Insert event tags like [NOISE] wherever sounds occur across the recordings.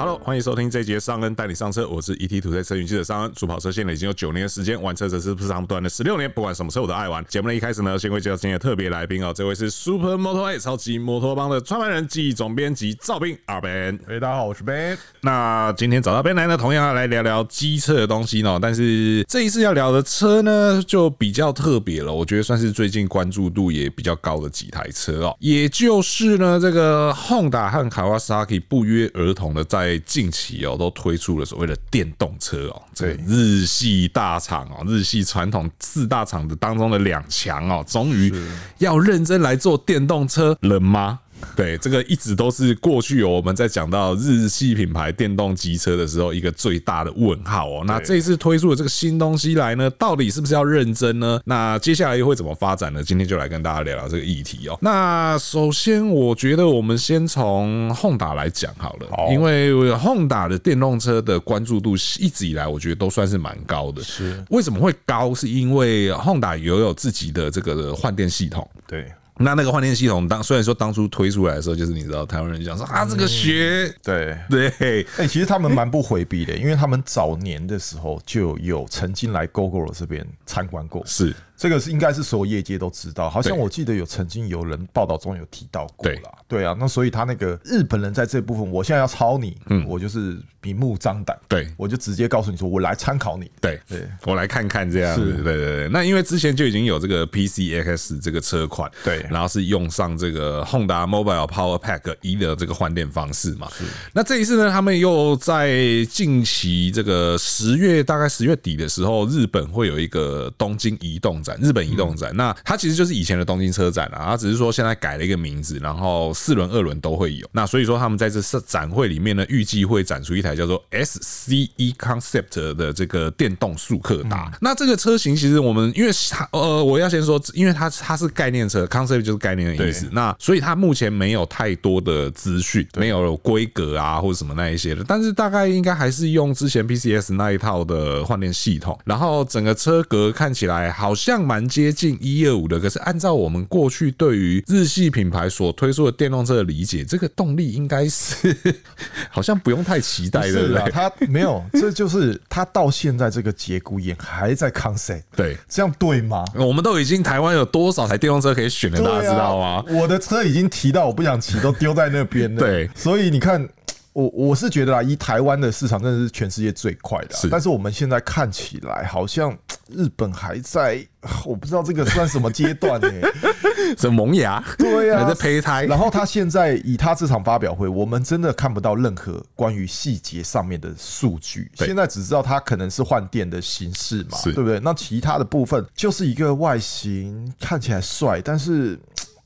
Hello，欢迎收听这节尚恩带你上车，我是 ET 土车车云记者尚恩。主跑车线了已经有九年的时间，玩车则是不长短的十六年，不管什么车我都爱玩。节目的一开始呢，先会介绍今天的特别来宾哦，这位是 Super Moto A 超级摩托帮的创办人暨总编辑赵斌阿 Ben。嘿，大家好，我是 Ben。那今天找到 Ben 来呢，同样要来聊聊机车的东西呢，但是这一次要聊的车呢，就比较特别了，我觉得算是最近关注度也比较高的几台车哦，也就是呢，这个 Honda 和 Kawasaki 不约而同的在近期哦，都推出了所谓的电动车哦，这日系大厂哦，日系传统四大厂的当中的两强哦，终于要认真来做电动车了吗？[LAUGHS] 对，这个一直都是过去我们在讲到日系品牌电动机车的时候一个最大的问号哦。那这一次推出的这个新东西来呢，到底是不是要认真呢？那接下来又会怎么发展呢？今天就来跟大家聊聊这个议题哦。那首先，我觉得我们先从 Honda 来讲好了，因为 Honda 的电动车的关注度一直以来我觉得都算是蛮高的。是为什么会高？是因为 Honda 也有自己的这个换电系统。对。那那个换电系统当虽然说当初推出来的时候，就是你知道台湾人讲说啊，这个学对。对，哎，其实他们蛮不回避的，因为他们早年的时候就有曾经来 Gogoro 这边参观过，是。这个是应该是所有业界都知道，好像我记得有曾经有人报道中有提到过啦。对啊，那所以他那个日本人在这部分，我现在要抄你，嗯，我就是明目张胆，对，我就直接告诉你说，我来参考你，对对，我来看看这样子，对对对。那因为之前就已经有这个 PCX 这个车款，对，然后是用上这个 Honda Mobile Power Pack 一的这个换电方式嘛。是。那这一次呢，他们又在近期这个十月大概十月底的时候，日本会有一个东京移动展。日本移动展，那它其实就是以前的东京车展啊，它只是说现在改了一个名字，然后四轮、二轮都会有。那所以说他们在这次展会里面呢，预计会展出一台叫做 SCE Concept 的这个电动速克达。那这个车型其实我们因为它呃，我要先说，因为它它是概念车，Concept 就是概念的意思。那所以它目前没有太多的资讯，没有规格啊或者什么那一些的，但是大概应该还是用之前 PCS 那一套的换电系统，然后整个车格看起来好像。蛮接近一二五的，可是按照我们过去对于日系品牌所推出的电动车的理解，这个动力应该是 [LAUGHS] 好像不用太期待的。是啊，它没有，这就是它到现在这个节骨眼还在 concept。对，这样对吗？我们都已经台湾有多少台电动车可以选了，大家知道吗？我的车已经提到我不想骑，都丢在那边了。对，所以你看。我我是觉得啊，以台湾的市场真的是全世界最快的，啊，但是我们现在看起来好像日本还在，我不知道这个算什么阶段呢？[LAUGHS] 这萌芽，对呀，还在胚胎。然后他现在以他这场发表会，我们真的看不到任何关于细节上面的数据，现在只知道他可能是换电的形式嘛，对不对？那其他的部分就是一个外形看起来帅，但是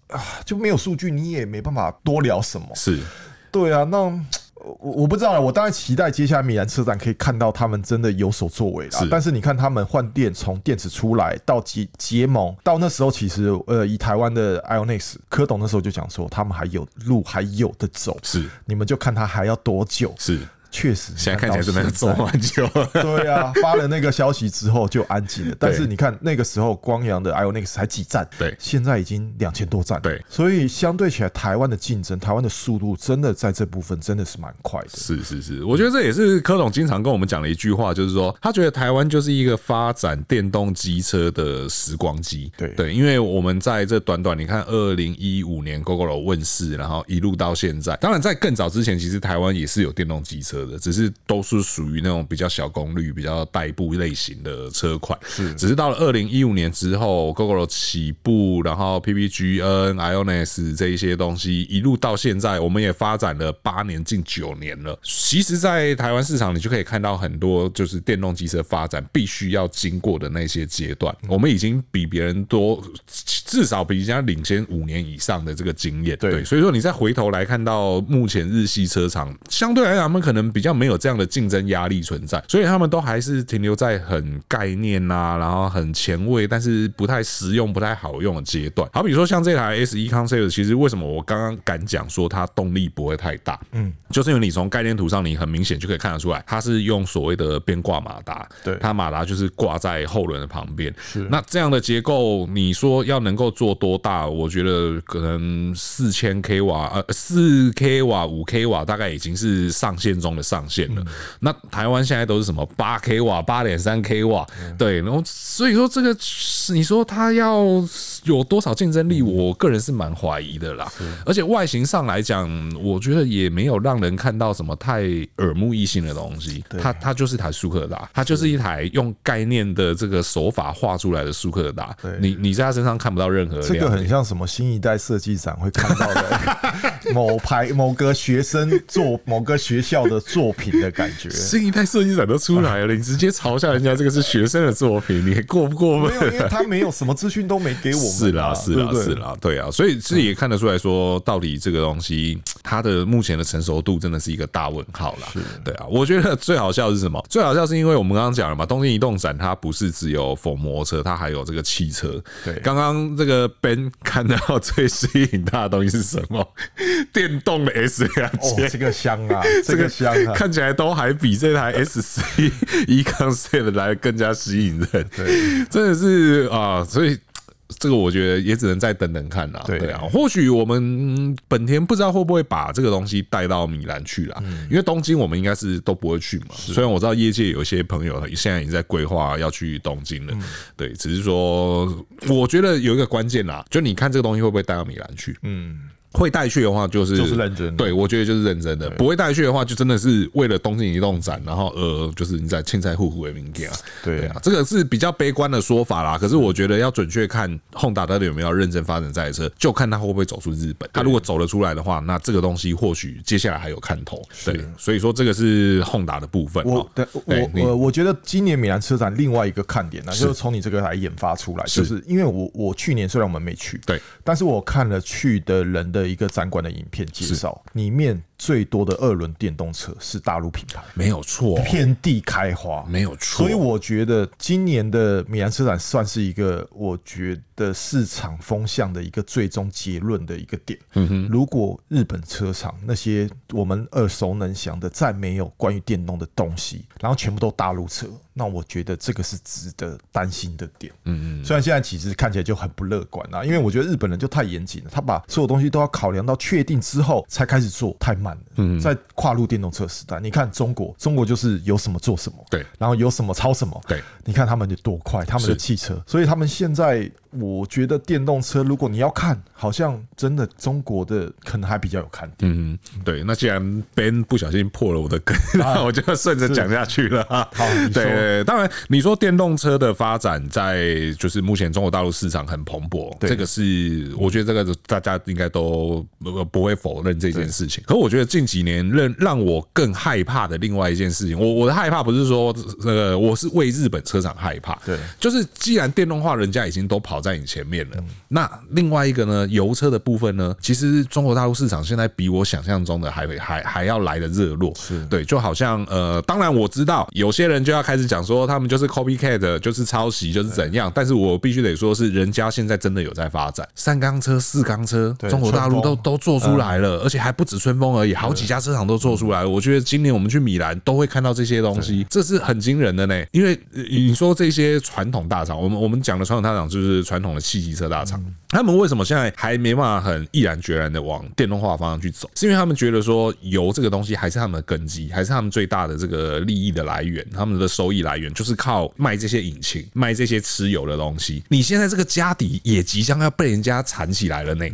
啊就没有数据，你也没办法多聊什么。是，对啊，那。我我不知道，我当然期待接下来米兰车展可以看到他们真的有所作为啦。但是你看他们换电，从电池出来到结结盟，到那时候其实呃，以台湾的 IONIX 柯董那时候就讲说，他们还有路还有的走。是，你们就看他还要多久。是。确实，现在看起来真的走蛮久。对啊，[LAUGHS] 发了那个消息之后就安静了。但是你看那个时候光阳的 IONIX 才几站，对，现在已经两千多站。对，所以相对起来，台湾的竞争，台湾的速度真的在这部分真的是蛮快的。是是是，我觉得这也是柯总经常跟我们讲的一句话，就是说他觉得台湾就是一个发展电动机车的时光机。对对，因为我们在这短短你看，二零一五年 Gogoro 问世，然后一路到现在，当然在更早之前，其实台湾也是有电动机车。只是都是属于那种比较小功率、比较代步类型的车款。是，只是到了二零一五年之后，Gogoro 起步，然后 PPGN、IONIS 这一些东西一路到现在，我们也发展了八年近九年了。其实，在台湾市场，你就可以看到很多就是电动机车发展必须要经过的那些阶段。我们已经比别人多，至少比人家领先五年以上的这个经验。对，所以说你再回头来看到目前日系车厂，相对来讲，他们可能比较没有这样的竞争压力存在，所以他们都还是停留在很概念呐，然后很前卫，但是不太实用、不太好用的阶段。好比说像这台 SE Concept，其实为什么我刚刚敢讲说它动力不会太大？嗯，就是因为你从概念图上，你很明显就可以看得出来，它是用所谓的边挂马达，对，它马达就是挂在后轮的旁边。是，那这样的结构，你说要能够做多大？我觉得可能四千 k 瓦，呃，四 k 瓦、五 k 瓦，大概已经是上限中。上限了。那台湾现在都是什么八 k 瓦、八点三 k 瓦，对，然后所以说这个你说它要有多少竞争力，我个人是蛮怀疑的啦。而且外形上来讲，我觉得也没有让人看到什么太耳目一新的东西。它它就是台舒克达，它就是一台用概念的这个手法画出来的舒克达。你你在它身上看不到任何这个很像什么新一代设计展会看到的 [LAUGHS] 某牌某个学生做某个学校的作品的感觉。新一代设计展都出来了，你直接嘲笑人家这个是学生的作品，你过不过分？没有，因为他没有什么资讯都没给我们。是啦，是啦，是啦，对啊，所以这也看得出来说，到底这个东西它的目前的成熟度真的是一个大问号啦。是，对啊，我觉得最好笑是什么？最好笑是因为我们刚刚讲了嘛，东京移动展它不是只有摩托车，它还有这个汽车。对，刚刚这个 Ben 看到最吸引他的东西是什么？[LAUGHS] 电动的 S 两千，这个香啊，这个香啊，[LAUGHS] 看起来都还比这台 [LAUGHS] S C E-Concept 来更加吸引人。[LAUGHS] 对，真的是啊，所以。这个我觉得也只能再等等看啦。对啊，或许我们本田不知道会不会把这个东西带到米兰去啦。因为东京我们应该是都不会去嘛。虽然我知道业界有一些朋友现在已经在规划要去东京了，对，只是说我觉得有一个关键啦，就你看这个东西会不会带到米兰去？嗯。会带去的话，就是就是认真的。对，我觉得就是认真的。不会带去的话，就真的是为了东京移动展，然后呃，就是你在青菜户户的名店啊。对啊，这个是比较悲观的说法啦。可是我觉得要准确看 Honda 到底有没有认真发展这台车，就看他会不会走出日本。他如果走得出来的话，那这个东西或许接下来还有看头。对，所以说这个是 Honda 的部分。我我我我觉得今年米兰车展另外一个看点呢，就是从你这个来研发出来，就是因为我我去年虽然我们没去，对，但是我看了去的人的。一个展馆的影片介绍，里面最多的二轮电动车是大陆品牌，没有错，遍地开花，没有错。所以我觉得今年的米兰车展算是一个，我觉得市场风向的一个最终结论的一个点。嗯哼，如果日本车厂那些我们耳熟能详的再没有关于电动的东西，然后全部都大陆车。那我觉得这个是值得担心的点。嗯嗯，虽然现在其实看起来就很不乐观啊，因为我觉得日本人就太严谨了，他把所有东西都要考量到确定之后才开始做，太慢的。嗯，在跨入电动车时代，你看中国，中国就是有什么做什么，对，然后有什么抄什么，对，你看他们有多快，他们的汽车，所以他们现在。我觉得电动车，如果你要看，好像真的中国的可能还比较有看点。嗯，对。那既然 Ben 不小心破了我的梗，[LAUGHS] 那我就顺着讲下去了。好，对。当然，你说电动车的发展在就是目前中国大陆市场很蓬勃，这个是我觉得这个大家应该都不会否认这件事情。可我觉得近几年让让我更害怕的另外一件事情，我我的害怕不是说那个我是为日本车厂害怕，对，就是既然电动化人家已经都跑。在你前面了。那另外一个呢，油车的部分呢，其实中国大陆市场现在比我想象中的还还还要来的热络。是对，就好像呃，当然我知道有些人就要开始讲说他们就是 copycat，就是抄袭，就是怎样。但是我必须得说是人家现在真的有在发展三缸车、四缸车，中国大陆都都做出来了，而且还不止春风而已，好几家车厂都做出来了。我觉得今年我们去米兰都会看到这些东西，这是很惊人的呢。因为你说这些传统大厂，我们我们讲的传统大厂就是。传统的汽机车大厂，他们为什么现在还没办法很毅然决然的往电动化方向去走？是因为他们觉得说油这个东西还是他们的根基，还是他们最大的这个利益的来源，他们的收益来源就是靠卖这些引擎、卖这些吃油的东西。你现在这个家底也即将要被人家铲起来了呢。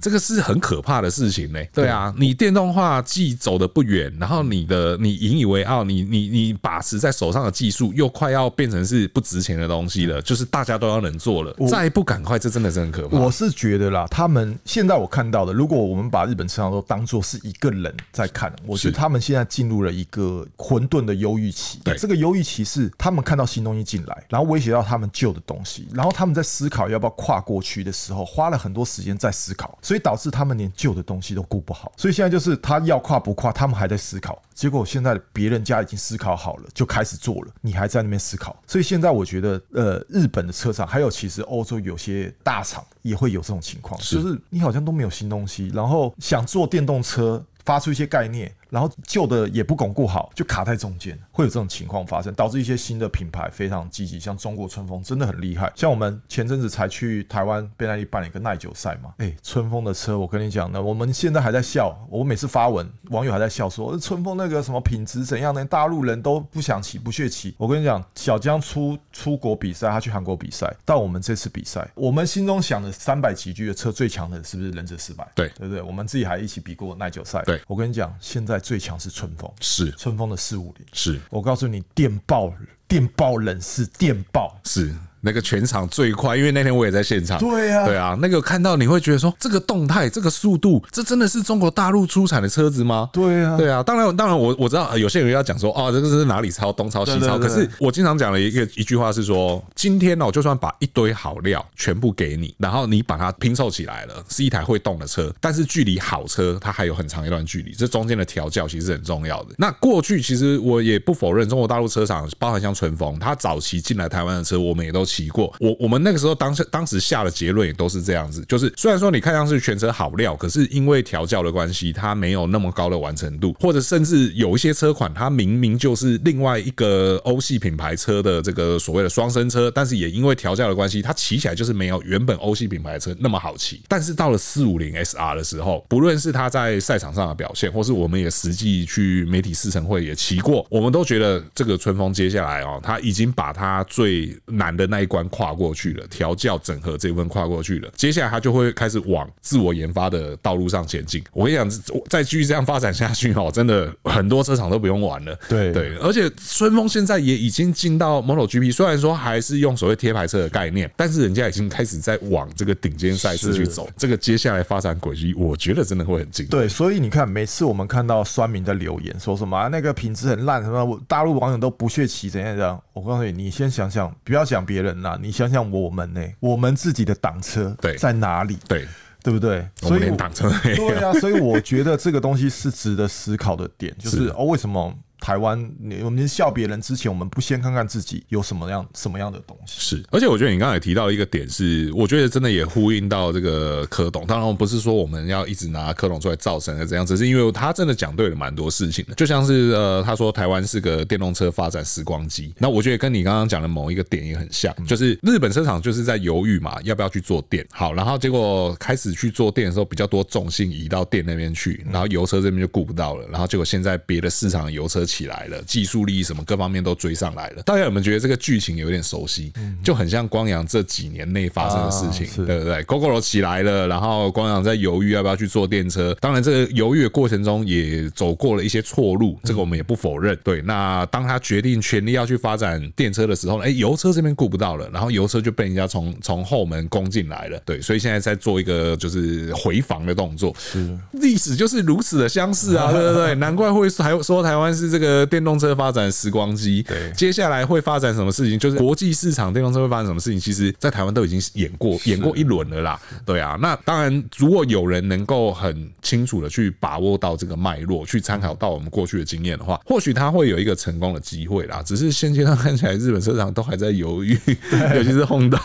这个是很可怕的事情呢。对啊，你电动化既走的不远，然后你的你引以为傲，你你你把持在手上的技术又快要变成是不值钱的东西了，就是大家都要能做了，再不赶快，这真的是很可怕。我是觉得啦，他们现在我看到的，如果我们把日本车厂都当做是一个人在看，我觉得他们现在进入了一个混沌的忧郁期。对，这个忧郁期是他们看到新东西进来，然后威胁到他们旧的东西，然后他们在思考要不要跨过去的时候，花了很多时间在思考。所以导致他们连旧的东西都顾不好，所以现在就是他要跨不跨，他们还在思考。结果现在别人家已经思考好了，就开始做了，你还在那边思考。所以现在我觉得，呃，日本的车厂还有其实欧洲有些大厂也会有这种情况，就是你好像都没有新东西，然后想做电动车，发出一些概念。然后旧的也不巩固好，就卡在中间，会有这种情况发生，导致一些新的品牌非常积极，像中国春风真的很厉害。像我们前阵子才去台湾贝耐利办了一个耐久赛嘛，哎，春风的车，我跟你讲呢，我们现在还在笑，我每次发文，网友还在笑说，春风那个什么品质怎样呢？大陆人都不想骑，不屑骑。我跟你讲，小江出出国比赛，他去韩国比赛，到我们这次比赛，我们心中想的三百级距的车最强的是不是忍者四百？对对不对？我们自己还一起比过耐久赛。对，我跟你讲，现在最强是春风，是。春风的四五零，是。我告诉你，电爆电爆冷是电爆是。那个全场最快，因为那天我也在现场。对呀，对啊，那个看到你会觉得说，这个动态，这个速度，这真的是中国大陆出产的车子吗？对啊，对啊。当然，当然，我我知道有些人要讲说，哦，这个是哪里抄，东抄西抄。可是我经常讲的一个一句话是说，今天呢，我就算把一堆好料全部给你，然后你把它拼凑起来了，是一台会动的车，但是距离好车它还有很长一段距离，这中间的调教其实很重要的。那过去其实我也不否认，中国大陆车厂，包含像春风，它早期进来台湾的车，我们也都骑过。我我。们那个时候当时当时下的结论也都是这样子，就是虽然说你看上去全车好料，可是因为调教的关系，它没有那么高的完成度，或者甚至有一些车款，它明明就是另外一个欧系品牌车的这个所谓的双生车，但是也因为调教的关系，它骑起来就是没有原本欧系品牌车那么好骑。但是到了四五零 SR 的时候，不论是它在赛场上的表现，或是我们也实际去媒体试乘会也骑过，我们都觉得这个春风接下来哦，它已经把它最难的那一关跨过去。了调教整合这一部分跨过去了，接下来他就会开始往自我研发的道路上前进。我跟你讲，再继续这样发展下去哦，真的很多车厂都不用玩了。对对，而且春风现在也已经进到 MotoGP，虽然说还是用所谓贴牌车的概念，但是人家已经开始在往这个顶尖赛事去走。这个接下来发展轨迹，我觉得真的会很精彩。对，所以你看，每次我们看到酸民的留言说什么、啊、那个品质很烂，什么大陆网友都不屑骑怎样怎样，我告诉你，你先想想，不要讲别人啦，你想想。我们呢？我们自己的挡车在哪里？对，对不对？所以挡车对啊，所以我觉得这个东西是值得思考的点，就是哦，为什么？台湾，你我们笑别人之前，我们不先看看自己有什么样什么样的东西？是，而且我觉得你刚才提到一个点是，我觉得真的也呼应到这个柯董。当然，不是说我们要一直拿柯董出来造神的这样，只是因为他真的讲对了蛮多事情的。就像是呃，他说台湾是个电动车发展时光机，那我觉得跟你刚刚讲的某一个点也很像，就是日本车厂就是在犹豫嘛，要不要去做电？好，然后结果开始去做电的时候，比较多重心移到电那边去，然后油车这边就顾不到了，然后结果现在别的市场的油车。起来了，技术力什么各方面都追上来了。大家有没有觉得这个剧情有点熟悉？就很像光阳这几年内发生的事情，对不对？Gogoro 起来了，然后光阳在犹豫要不要去坐电车。当然，这个犹豫的过程中也走过了一些错路，这个我们也不否认。对，那当他决定全力要去发展电车的时候，哎，油车这边顾不到了，然后油车就被人家从从后门攻进来了。对，所以现在在做一个就是回防的动作。是，历史就是如此的相似啊，对不对？难怪会还说台湾是这个。这个电动车发展时光机，对，接下来会发展什么事情？就是国际市场电动车会发生什么事情？其实，在台湾都已经演过演过一轮了啦。对啊，那当然，如果有人能够很清楚的去把握到这个脉络，去参考到我们过去的经验的话，或许他会有一个成功的机会啦。只是现阶段看起来，日本车厂都还在犹豫，[LAUGHS] 尤其是 Honda。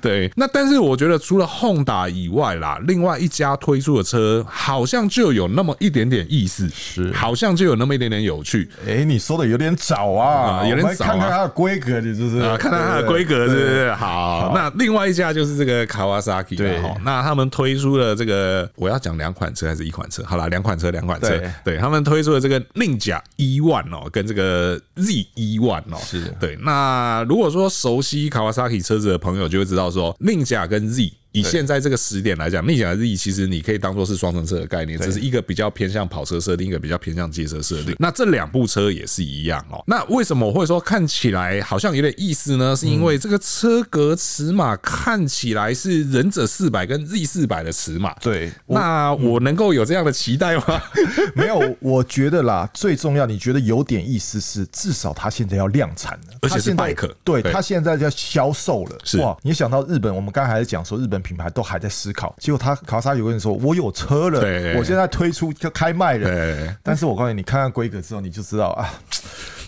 对，那但是我觉得，除了 Honda 以外啦，另外一家推出的车好像就有那么一点点意思，是好像就有那么一点点有趣。哎、欸，你说的有点早啊，有点早，看看它的规格，你是不是？啊，看看它的规格，是不是？好，那另外一家就是这个 Kawasaki，对，那他们推出了这个，我要讲两款车还是一款车？好啦，两款车，两款车，对，他们推出了这个 Ninja E-ONE 哦，跟这个 Z E-ONE 哦，是对。那如果说熟悉 Kawasaki 车子的朋友就会知道说，Ninja 跟 Z。以现在这个时点来讲，逆甲 Z 其实你可以当做是双层车的概念，只是一个比较偏向跑车设定，一个比较偏向街车设定。那这两部车也是一样哦。那为什么我会说看起来好像有点意思呢？是因为这个车格尺码看起来是忍者四百跟 Z 四百的尺码。对，那我能够有这样的期待吗？[LAUGHS] 没有，我觉得啦，最重要，你觉得有点意思是，至少它现在要量产了，而且是百克。对，它现在要销售了。是哇，你想到日本，我们刚才还在讲说日本。品牌都还在思考，结果他卡莎有跟你说：“我有车了，我现在推出就开卖了。”但是我告诉你，你看看规格之后，你就知道啊，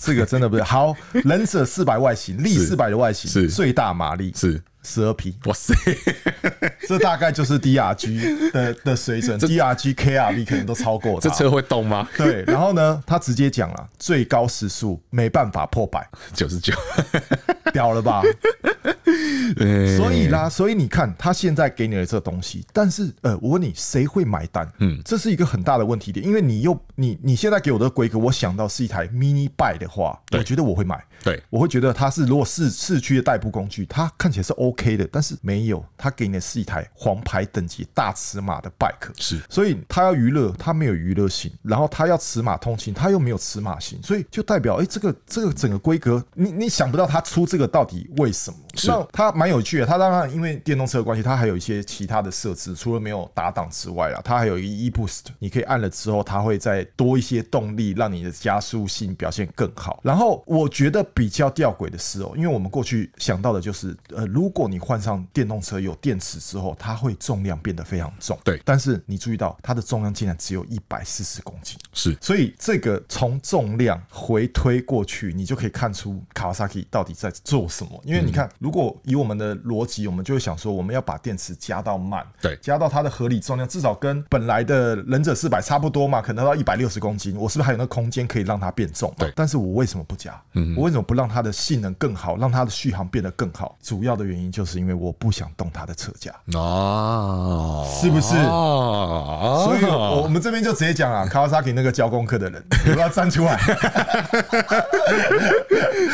这个真的不是好。忍者四百外形，力四百的外形是最大马力，是十二匹。哇塞，[LAUGHS] 这大概就是 DRG 的的水准，[LAUGHS] DRG KRV 可能都超过。这车会动吗？[LAUGHS] 对，然后呢，他直接讲了，最高时速没办法破百，九十九，屌了吧？所以啦，所以你看，他现在给你的这个东西，但是呃，我问你，谁会买单？嗯，这是一个很大的问题点，因为你又你你现在给我的规格，我想到是一台 mini bike 的话，我觉得我会买。对，我会觉得它是如果是市区的代步工具，它看起来是 OK 的，但是没有，它给你的是一台黄牌等级大尺码的 bike，是，所以它要娱乐，它没有娱乐性，然后它要尺码通勤，它又没有尺码型，所以就代表，哎，这个这个整个规格，你你想不到他出这个到底为什么？是，那它蛮有趣的，它当然因为电动车的关系，它还有一些其他的设置，除了没有打档之外啊，它还有一个 eBoost，你可以按了之后，它会再多一些动力，让你的加速性表现更好。然后我觉得比较吊诡的是哦，因为我们过去想到的就是，呃，如果你换上电动车有电池之后，它会重量变得非常重。对，但是你注意到它的重量竟然只有一百四十公斤。是，所以这个从重量回推过去，你就可以看出 Kawasaki 到底在做什么。因为你看，如果以我们的逻辑，我们就会想说，我们要把电池加到满，对，加到它的合理重量，至少跟本来的忍者四百差不多嘛，可能到一百六十公斤，我是不是还有那个空间可以让它变重？对，但是我为什么不加？嗯，我为什么不让它的性能更好，让它的续航变得更好？主要的原因就是因为我不想动它的车架啊，是不是？哦，所以我们这边就直接讲啊，[LAUGHS] Kawasaki 那个教功课的人，[LAUGHS] 你不要站出来，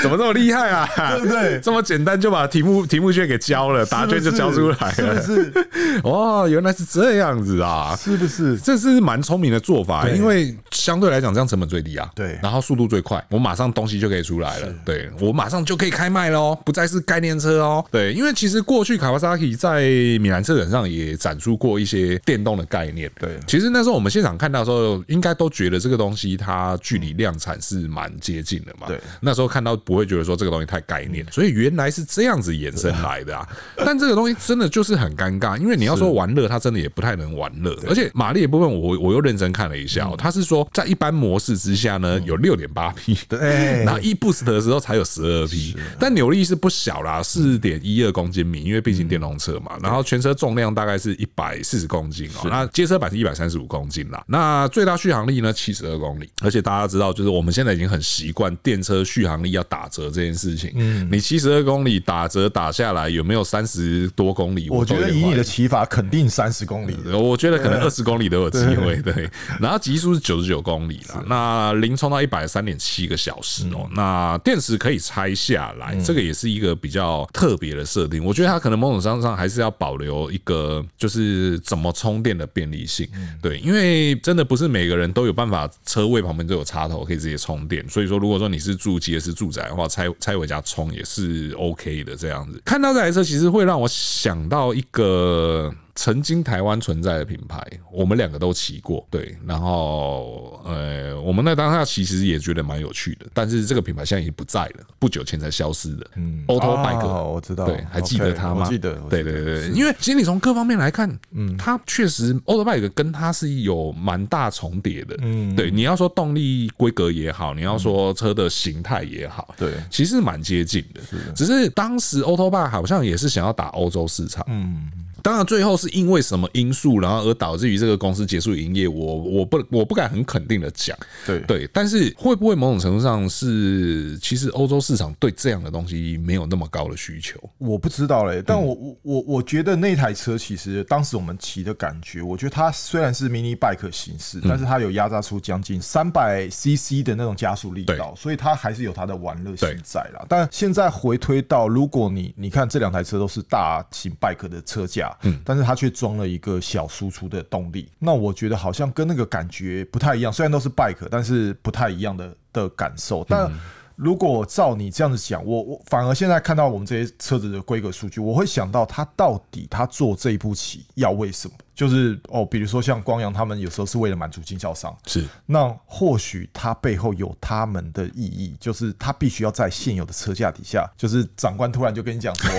怎么这么厉害啊？[LAUGHS] 对不对？这么简单就把题目题目卷给交了，答卷就交出来了，是不是？哦，[LAUGHS] 原来是这样子啊，是不是？这是蛮聪明的做法，因为相对来讲，这样成本最低啊，对，然后速度最快，我马上东西就可以出来了，对，我马上就可以开卖喽，不再是概念车哦，对，因为其实过去卡瓦萨基在米兰车展上也展出过一些电动的概念，对，其实那时候我们现场看到的时候，应该都觉得这个东西它距离量产是蛮接近的嘛，对，那时候看到不会觉得说这个东西太概念，所以原来是这样子衍生来的啊，但这个东西真的就是很尴尬，因为你要说玩乐，它真的也不太能玩乐，而且马力的部分我我又认真看了一下，它是说在一般模式之下呢有六点八匹，对，然后 e-boost 的时候才有十二匹，但扭力是不小啦，四点一二公斤米，因为毕竟电动车嘛，然后全车重量大概是一百四十公斤哦，那街车版是一百三十五公斤啦，那最大续航力呢七十二公里，而且大家知道，就是我们现在已经很习惯电车续航力要打折这件事情，嗯，你七十二公里打折打下来有没有三十多公里？我觉得以你的骑法，肯定三十公里，我觉得可能二十公里都有机会，对。然后极速是九十九公里了，那零充到一百三点七个小时哦，那电池可以拆下来，这个也是一个比较特别的设定。我觉得它可能某种程度上还是要保留一个就是怎么充电的便利性，对，因为真的不是每个人都有办法车位旁边都有插头可以直接充电，所以说如果说你是住街是住宅的话，拆拆回家充也是 OK 的这样子。看到这台车，其实会让我想到一个。曾经台湾存在的品牌，我们两个都骑过，对，然后呃，我们那当下其实也觉得蛮有趣的，但是这个品牌现在已经不在了，不久前才消失的。嗯，Auto Bike，我知道，对，还记得他吗？记得，对对对，因为其实你从各方面来看，嗯，它确实 Auto Bike 跟它是有蛮大重叠的。嗯，对，你要说动力规格也好，你要说车的形态也好，对，其实蛮接近的。是的，只是当时 Auto Bike 好像也是想要打欧洲市场。嗯。当然，最后是因为什么因素，然后而导致于这个公司结束营业。我我不我不敢很肯定的讲，对对。但是会不会某种程度上是，其实欧洲市场对这样的东西没有那么高的需求？我不知道嘞。但我我我我觉得那台车其实当时我们骑的感觉，我觉得它虽然是 mini bike 形式，但是它有压榨出将近三百 cc 的那种加速力道，所以它还是有它的玩乐性在啦。但现在回推到，如果你你看这两台车都是大型 bike 的车架。嗯，但是它却装了一个小输出的动力，那我觉得好像跟那个感觉不太一样。虽然都是 bike，但是不太一样的的感受。但如果照你这样子讲，我我反而现在看到我们这些车子的规格数据，我会想到它到底它做这一步棋要为什么？就是哦，比如说像光阳他们有时候是为了满足经销商，是。那或许他背后有他们的意义，就是他必须要在现有的车价底下，就是长官突然就跟你讲说，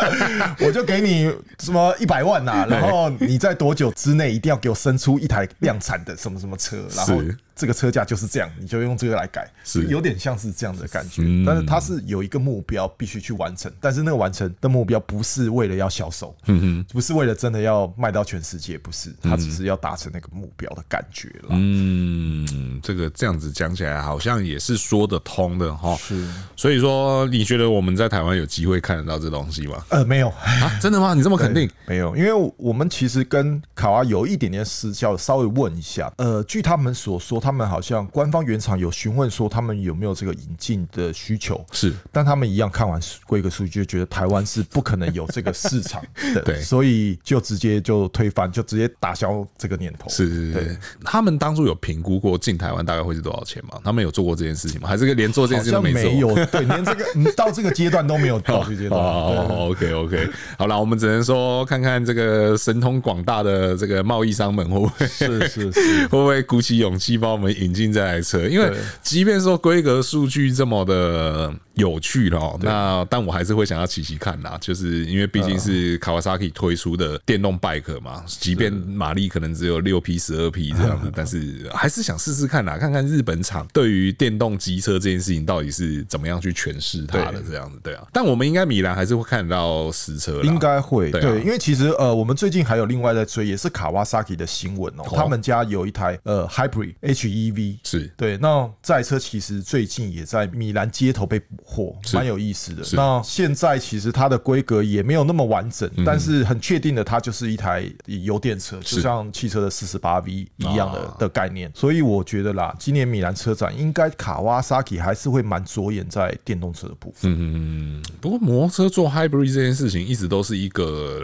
[LAUGHS] 我就给你什么一百万呐、啊，然后你在多久之内一定要给我生出一台量产的什么什么车，然后。这个车价就是这样，你就用这个来改，是。有点像是这样的感觉。嗯、但是它是有一个目标必须去完成，但是那个完成的目标不是为了要销售，嗯哼，不是为了真的要卖到全世界，不是，他只是要达成那个目标的感觉了。嗯，这个这样子讲起来好像也是说得通的哈。是，所以说你觉得我们在台湾有机会看得到这东西吗？呃，没有啊，真的吗？[LAUGHS] 你这么肯定？没有，因为我们其实跟卡哇有一点点私交，稍微问一下。呃，据他们所说，他们好像官方原厂有询问说他们有没有这个引进的需求，是，但他们一样看完规格数据就觉得台湾是不可能有这个市场的，[LAUGHS] 对，所以就直接就推翻，就直接打消这个念头。是是是，他们当初有评估过进台湾大概会是多少钱吗？他们有做过这件事情吗？还是连做这件事情都没做？没有，对，连这个到这个阶段都没有到这个阶段。[LAUGHS] 哦，OK OK，好了，我们只能说看看这个神通广大的这个贸易商们会不会是是是，[LAUGHS] 会不会鼓起勇气帮我们引。进这台车，因为即便说规格数据这么的有趣了，那但我还是会想要骑骑看啦，就是因为毕竟是 Kawasaki 推出的电动 bike 嘛，即便马力可能只有六匹、十二匹这样子，[LAUGHS] 但是还是想试试看啦，看看日本厂对于电动机车这件事情到底是怎么样去诠释它的这样子，对啊。但我们应该米兰还是会看到实车，应该会对，因为其实呃，我们最近还有另外在追，也是 Kawasaki 的新闻哦，他们家有一台呃 Hybrid HEV。是。对，那这台车其实最近也在米兰街头被捕获，蛮有意思的。那现在其实它的规格也没有那么完整，但是很确定的，它就是一台油电车，就像汽车的四十八 V 一样的的概念。所以我觉得啦，今年米兰车展应该卡瓦萨基还是会蛮着眼在电动车的部分。嗯，不过摩托车做 hybrid 这件事情一直都是一个，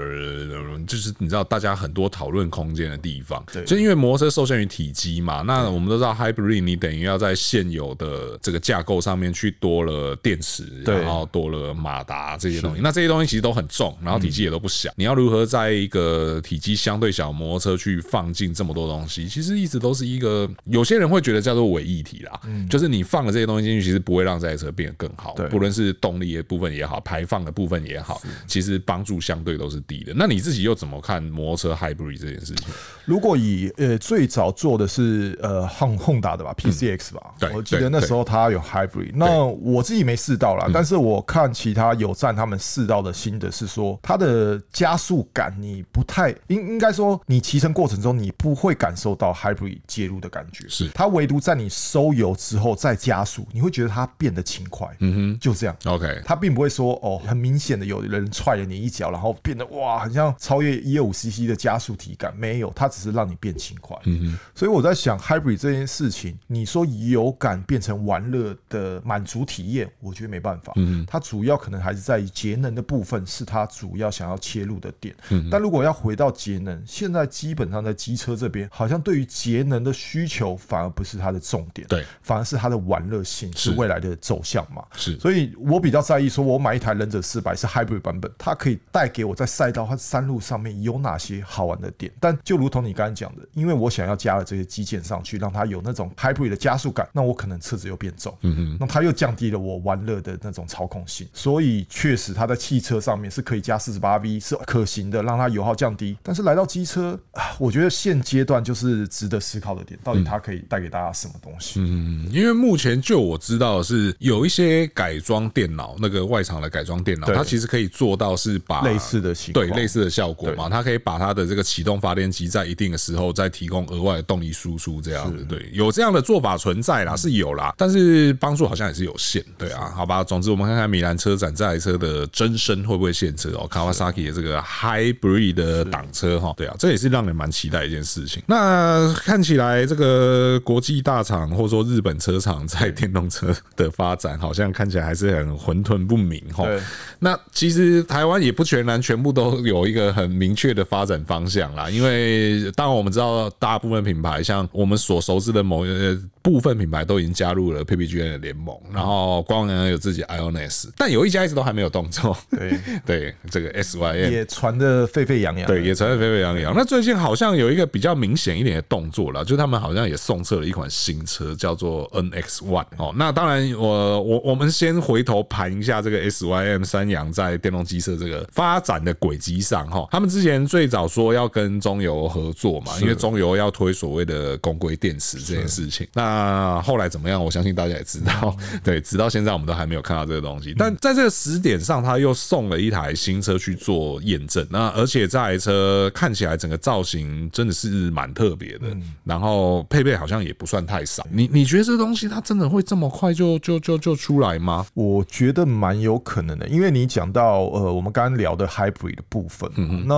就是你知道大家很多讨论空间的地方。对，就因为摩托车受限于体积嘛，那我们都知道 hybrid。你等于要在现有的这个架构上面去多了电池，然后多了马达这些东西。那这些东西其实都很重，然后体积也都不小。你要如何在一个体积相对小摩托车去放进这么多东西？其实一直都是一个有些人会觉得叫做伪议题啦。就是你放了这些东西进去，其实不会让这台车变得更好。不论是动力的部分也好，排放的部分也好，其实帮助相对都是低的。那你自己又怎么看摩托车 hybrid 这件事情？如果以呃最早做的是呃 Honda 的吧，PCX 吧，嗯、我记得那时候它有 Hybrid。那我自己没试到啦，但是我看其他有站他们试到的心得是说，它的加速感你不太应应该说，你骑乘过程中你不会感受到 Hybrid 介入的感觉。是它唯独在你收油之后再加速，你会觉得它变得轻快。嗯哼，就这样。OK，它并不会说哦，很明显的有人踹了你一脚，然后变得哇，很像超越一二五 CC 的加速体感，没有，它只是让你变轻快。嗯哼，所以我在想 Hybrid 这件事情，你说油感变成玩乐的满足体验，我觉得没办法。嗯，它主要可能还是在于节能的部分，是它主要想要切入的点。嗯，但如果要回到节能，现在基本上在机车这边，好像对于节能的需求反而不是它的重点。对，反而是它的玩乐性是未来的走向嘛。是，所以我比较在意，说我买一台忍者四百是 Hybrid 版本，它可以带给我在赛道和山路上面有哪些好玩的点。但就如同你刚才讲的，因为我想要加了这些机件上去，让它有那种 Hybrid 的加速感，那我可能车子又变重，嗯嗯，那它又降低了我玩乐的那种操控性，所以确实它在汽车上面是可以加四十八 V 是可行的，让它油耗降低。但是来到机车啊，我觉得现阶段就是值得思考的点，到底它可以带给大家什么东西？嗯，因为目前就我知道的是有一些改装电脑，那个外厂的改装电脑，它其实可以做到是把类似的情，对类似的效果嘛，它可以把它的这个启动发电机在一定的时候再提供额外的动力输出，这样子，对，有这样的做法存在啦，是有啦，但是帮助好像也是有限，对啊，好吧，总之我们看看米兰车展这台车的真身会不会现车哦，Kawasaki 的这个 Hybrid 的挡车哈，对啊，这也是让人蛮期待一件事情。那看起来这个国际大厂或者说日本车厂在电动车的发展，好像看起来还是很混沌不明哈。[LAUGHS] 那其实台湾也不全然全部都有一个很明确的发展方向啦，因为当然我们知道大部分品牌像我们所熟知的某呃部分品牌都已经加入了 PPGN 的联盟，然后光阳有自己 IONIS，但有一家一直都还没有动作。对 [LAUGHS] 对，这个 SYM 也传的沸沸扬扬，对，也传的沸沸扬扬。那最近好像有一个比较明显一点的动作了，就他们好像也送测了一款新车，叫做 NX One 哦。那当然我，我我我们先回头盘一下这个 SYM 三阳在电动机车这个发展的轨迹上哈。他们之前最早说要跟中油合作嘛，因为中油要推所谓的公规电池这件事情。那后来怎么样？我相信大家也知道，[LAUGHS] 对，直到现在我们都还没有看到这个东西。但在这个时点上，他又送了一台新车去做验证。那而且这台车看起来整个造型真的是蛮特别的，然后配备好像也不算太少。你你觉得这东西它真的会这么快就就就就出来吗？我觉得蛮有可能的，因为你讲到呃，我们刚刚聊的 hybrid 的部分，那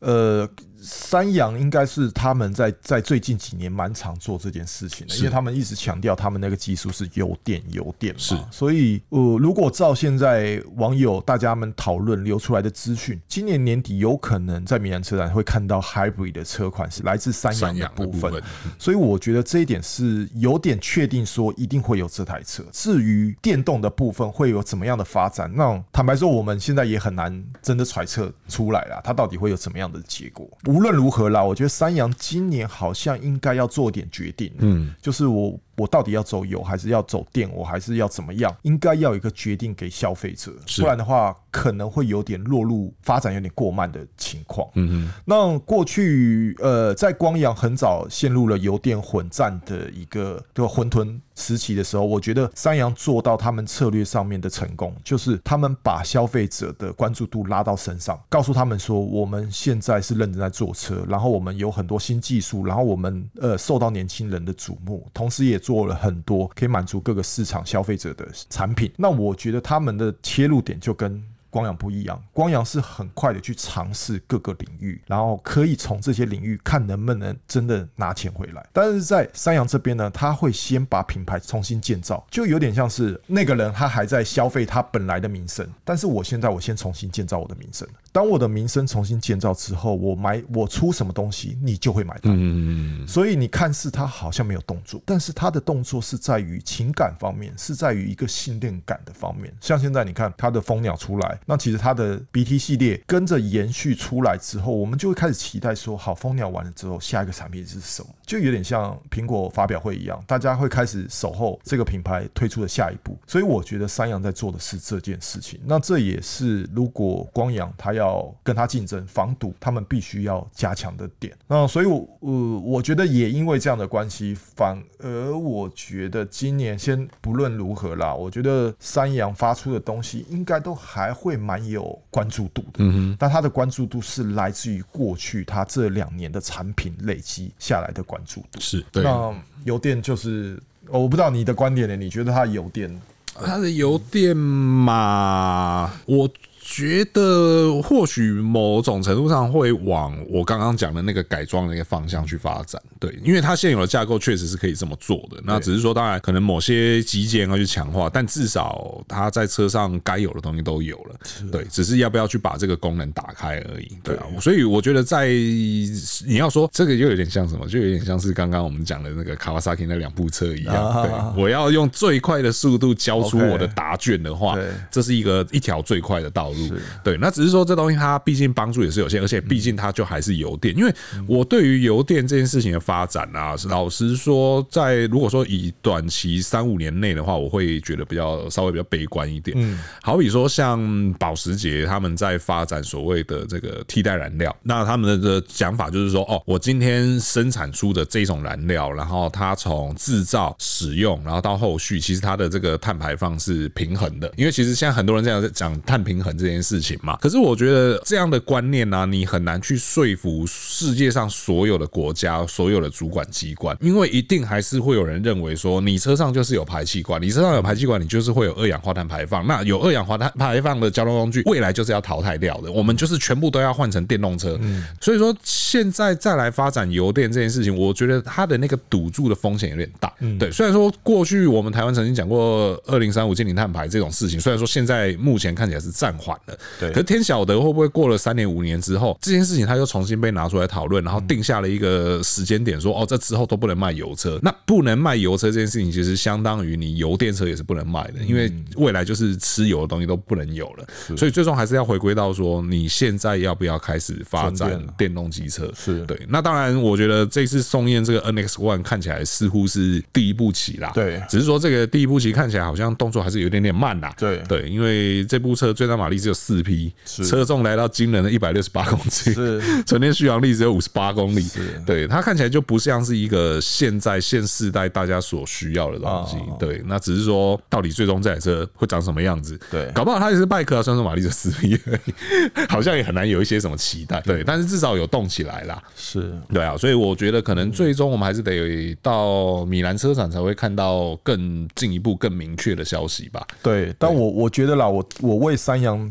呃。三洋应该是他们在在最近几年蛮常做这件事情的，因为他们一直强调他们那个技术是有电有电嘛，是，所以呃，如果照现在网友大家们讨论流出来的资讯，今年年底有可能在米兰车展会看到 hybrid 的车款是来自三洋的部分，所以我觉得这一点是有点确定说一定会有这台车。至于电动的部分会有怎么样的发展，那坦白说我们现在也很难真的揣测出来了，它到底会有怎么样的结果。无论如何啦，我觉得三洋今年好像应该要做点决定，嗯，就是我。我到底要走油还是要走电？我还是要怎么样？应该要有一个决定给消费者，不然的话可能会有点落入发展有点过慢的情况。嗯嗯。那过去呃，在光阳很早陷入了油电混战的一个这个混沌时期的时候，我觉得三阳做到他们策略上面的成功，就是他们把消费者的关注度拉到身上，告诉他们说，我们现在是认真在做车，然后我们有很多新技术，然后我们呃受到年轻人的瞩目，同时也。做了很多可以满足各个市场消费者的产品，那我觉得他们的切入点就跟。光阳不一样，光阳是很快的去尝试各个领域，然后可以从这些领域看能不能真的拿钱回来。但是在三阳这边呢，他会先把品牌重新建造，就有点像是那个人他还在消费他本来的名声，但是我现在我先重新建造我的名声。当我的名声重新建造之后，我买我出什么东西，你就会买单。嗯，所以你看似他好像没有动作，但是他的动作是在于情感方面，是在于一个信任感的方面。像现在你看他的蜂鸟出来。那其实它的 BT 系列跟着延续出来之后，我们就会开始期待说，好，蜂鸟完了之后，下一个产品是什么？就有点像苹果发表会一样，大家会开始守候这个品牌推出的下一步。所以我觉得三阳在做的是这件事情。那这也是如果光阳它要跟它竞争防堵，他们必须要加强的点。那所以我，我呃，我觉得也因为这样的关系，反而我觉得今年先不论如何啦，我觉得三阳发出的东西应该都还会。蛮有关注度的，嗯哼，但它的关注度是来自于过去它这两年的产品累积下来的关注度，是对。那油电就是，我不知道你的观点呢？你觉得它油电，它的油电嘛，我。觉得或许某种程度上会往我刚刚讲的那个改装的那个方向去发展，对，因为它现有的架构确实是可以这么做的。那只是说，当然可能某些机件要去强化，但至少它在车上该有的东西都有了，对，只是要不要去把这个功能打开而已，对啊。所以我觉得在你要说这个就有点像什么，就有点像是刚刚我们讲的那个 Kawasaki 那两部车一样，对，我要用最快的速度交出我的答卷的话，这是一个一条最快的道路。对，那只是说这东西它毕竟帮助也是有限，而且毕竟它就还是油电。因为我对于油电这件事情的发展啊，老实说，在如果说以短期三五年内的话，我会觉得比较稍微比较悲观一点。嗯，好比说像保时捷他们在发展所谓的这个替代燃料，那他们的讲法就是说，哦，我今天生产出的这种燃料，然后它从制造、使用，然后到后续，其实它的这个碳排放是平衡的。因为其实现在很多人这样在讲碳平衡这件事情嘛，可是我觉得这样的观念呢、啊，你很难去说服世界上所有的国家、所有的主管机关，因为一定还是会有人认为说，你车上就是有排气管，你车上有排气管，你就是会有二氧化碳排放。那有二氧化碳排放的交通工具，未来就是要淘汰掉的。我们就是全部都要换成电动车。所以说现在再来发展油电这件事情，我觉得它的那个赌注的风险有点大。对，虽然说过去我们台湾曾经讲过二零三五净零碳排这种事情，虽然说现在目前看起来是暂缓。缓了。对，可是天晓得会不会过了三年五年之后，这件事情他又重新被拿出来讨论，然后定下了一个时间点，说哦，这之后都不能卖油车。那不能卖油车这件事情，其实相当于你油电车也是不能卖的，因为未来就是吃油的东西都不能有了。所以最终还是要回归到说，你现在要不要开始发展电动机车？是对。那当然，我觉得这次送验这个 NX One 看起来似乎是第一步棋啦。对，只是说这个第一步棋看起来好像动作还是有点点慢啦。对对，因为这部车最大马力只有四匹，车重来到惊人的一百六十八公斤，是 [LAUGHS] 纯电续航力只有五十八公里。是，对，它看起来就不像是一个现在现世代大家所需要的东西。对，那只是说到底最终这台车会长什么样子？对，搞不好它也是拜克啊，虽然说马力只有四匹，[LAUGHS] 好像也很难有一些什么期待。对，但是至少有动起来啦。是，对啊，所以我觉得可能最终我们还是得到米兰车展才会看到更进一步、更明确的消息吧。对，但我我觉得啦，我我为三阳。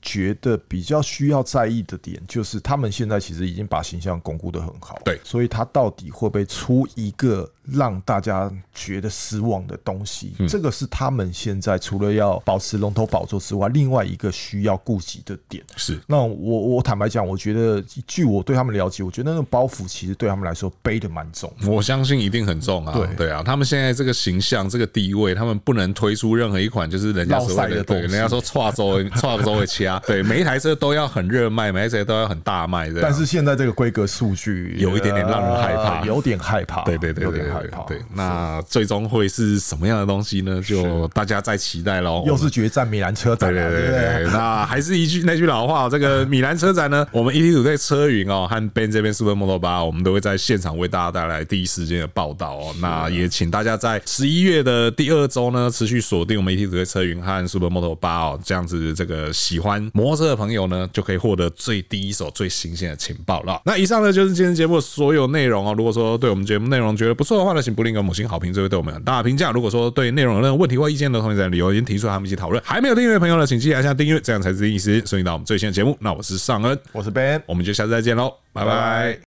觉得比较需要在意的点，就是他们现在其实已经把形象巩固的很好，对，所以他到底会不会出一个让大家觉得失望的东西？这个是他们现在除了要保持龙头宝座之外，另外一个需要顾及的点。是，那我我坦白讲，我觉得据我对他们了解，我觉得那个包袱其实对他们来说背的蛮重。我相信一定很重啊，对对啊，他们现在这个形象、这个地位，他们不能推出任何一款就是人家所谓的对，人家说跨州 [LAUGHS] 跨州会掐。对，每一台车都要很热卖，每一台车都要很大卖。但是现在这个规格数据有一点点让人害怕，有点害怕。对对对，有点害怕。对，那最终会是什么样的东西呢？就大家再期待喽。又是决战米兰车展。对对对对，那还是一句 [LAUGHS] 那句老话，这个米兰车展呢，[LAUGHS] 我们 ET5 车云哦和 Ben 这边 Super Moto 八我们都会在现场为大家带来第一时间的报道哦。那也请大家在十一月的第二周呢，持续锁定我们 ET5 车云和 Super Moto 八哦，这样子这个喜欢摩托车的朋友呢，就可以获得最第一手、最新鲜的情报了。那以上呢，就是今天节目的所有内容哦。如果说对我们节目内容觉得不错的话呢，请不吝给我们五星好评，这会对我们很大的评价。如果说对内容有任何问题或意见的同学在留言提出，他们一起讨论。还没有订阅的朋友呢，请记得按下订阅，这样才是第一时间收听到我们最新的节目。那我是尚恩，我是 Ben，我们就下次再见喽，拜拜。